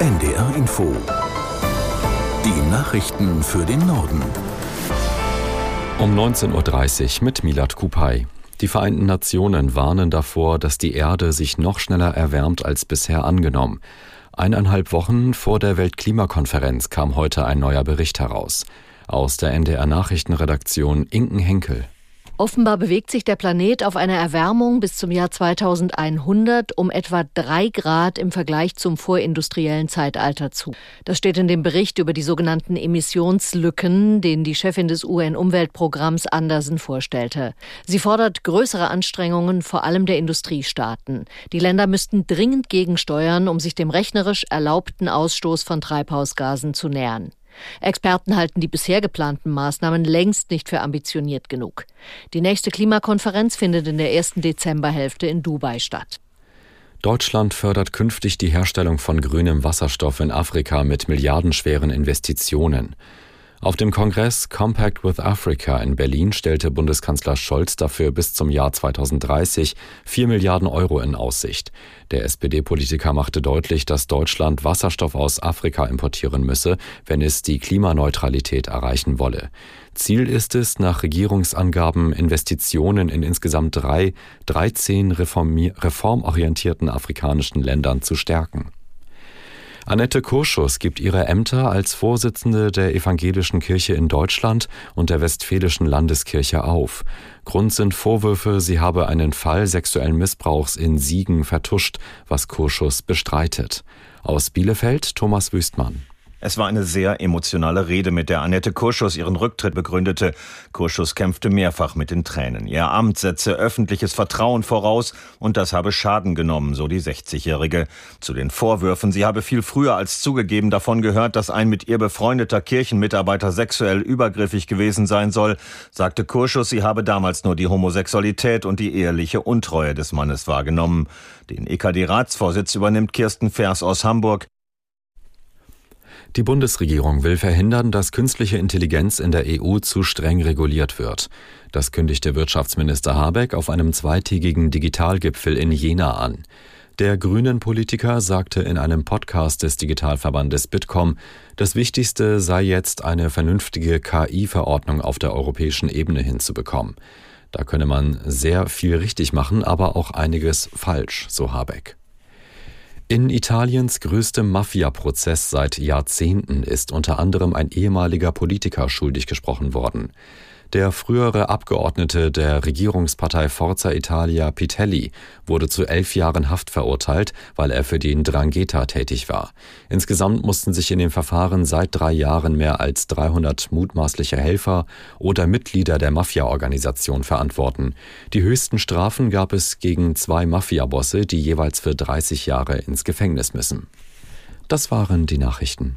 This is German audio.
NDR Info. Die Nachrichten für den Norden. Um 19.30 Uhr mit Milat Kupay. Die Vereinten Nationen warnen davor, dass die Erde sich noch schneller erwärmt als bisher angenommen. Eineinhalb Wochen vor der Weltklimakonferenz kam heute ein neuer Bericht heraus. Aus der NDR Nachrichtenredaktion Inken Henkel. Offenbar bewegt sich der Planet auf eine Erwärmung bis zum Jahr 2100 um etwa drei Grad im Vergleich zum vorindustriellen Zeitalter zu. Das steht in dem Bericht über die sogenannten Emissionslücken, den die Chefin des UN-Umweltprogramms Andersen vorstellte. Sie fordert größere Anstrengungen, vor allem der Industriestaaten. Die Länder müssten dringend gegensteuern, um sich dem rechnerisch erlaubten Ausstoß von Treibhausgasen zu nähern. Experten halten die bisher geplanten Maßnahmen längst nicht für ambitioniert genug. Die nächste Klimakonferenz findet in der ersten Dezemberhälfte in Dubai statt. Deutschland fördert künftig die Herstellung von grünem Wasserstoff in Afrika mit milliardenschweren Investitionen. Auf dem Kongress Compact with Africa in Berlin stellte Bundeskanzler Scholz dafür bis zum Jahr 2030 4 Milliarden Euro in Aussicht. Der SPD-Politiker machte deutlich, dass Deutschland Wasserstoff aus Afrika importieren müsse, wenn es die Klimaneutralität erreichen wolle. Ziel ist es, nach Regierungsangaben Investitionen in insgesamt drei, 13 reformorientierten afrikanischen Ländern zu stärken. Annette Kurschus gibt ihre Ämter als Vorsitzende der Evangelischen Kirche in Deutschland und der Westfälischen Landeskirche auf. Grund sind Vorwürfe, sie habe einen Fall sexuellen Missbrauchs in Siegen vertuscht, was Kurschus bestreitet. Aus Bielefeld Thomas Wüstmann. Es war eine sehr emotionale Rede, mit der Annette Kurschus ihren Rücktritt begründete. Kurschus kämpfte mehrfach mit den Tränen. Ihr Amt setze öffentliches Vertrauen voraus und das habe Schaden genommen, so die 60-Jährige. Zu den Vorwürfen, sie habe viel früher als zugegeben davon gehört, dass ein mit ihr befreundeter Kirchenmitarbeiter sexuell übergriffig gewesen sein soll, sagte Kurschus, sie habe damals nur die Homosexualität und die eheliche Untreue des Mannes wahrgenommen. Den EKD-Ratsvorsitz übernimmt Kirsten Vers aus Hamburg. Die Bundesregierung will verhindern, dass künstliche Intelligenz in der EU zu streng reguliert wird. Das kündigte Wirtschaftsminister Habeck auf einem zweitägigen Digitalgipfel in Jena an. Der grünen Politiker sagte in einem Podcast des Digitalverbandes Bitkom, das Wichtigste sei jetzt eine vernünftige KI-Verordnung auf der europäischen Ebene hinzubekommen. Da könne man sehr viel richtig machen, aber auch einiges falsch, so Habeck. In Italiens größtem Mafia-Prozess seit Jahrzehnten ist unter anderem ein ehemaliger Politiker schuldig gesprochen worden. Der frühere Abgeordnete der Regierungspartei Forza Italia Pitelli wurde zu elf Jahren Haft verurteilt, weil er für den Drangheta tätig war. Insgesamt mussten sich in dem Verfahren seit drei Jahren mehr als 300 mutmaßliche Helfer oder Mitglieder der Mafia-Organisation verantworten. Die höchsten Strafen gab es gegen zwei Mafia-Bosse, die jeweils für 30 Jahre ins Gefängnis müssen. Das waren die Nachrichten.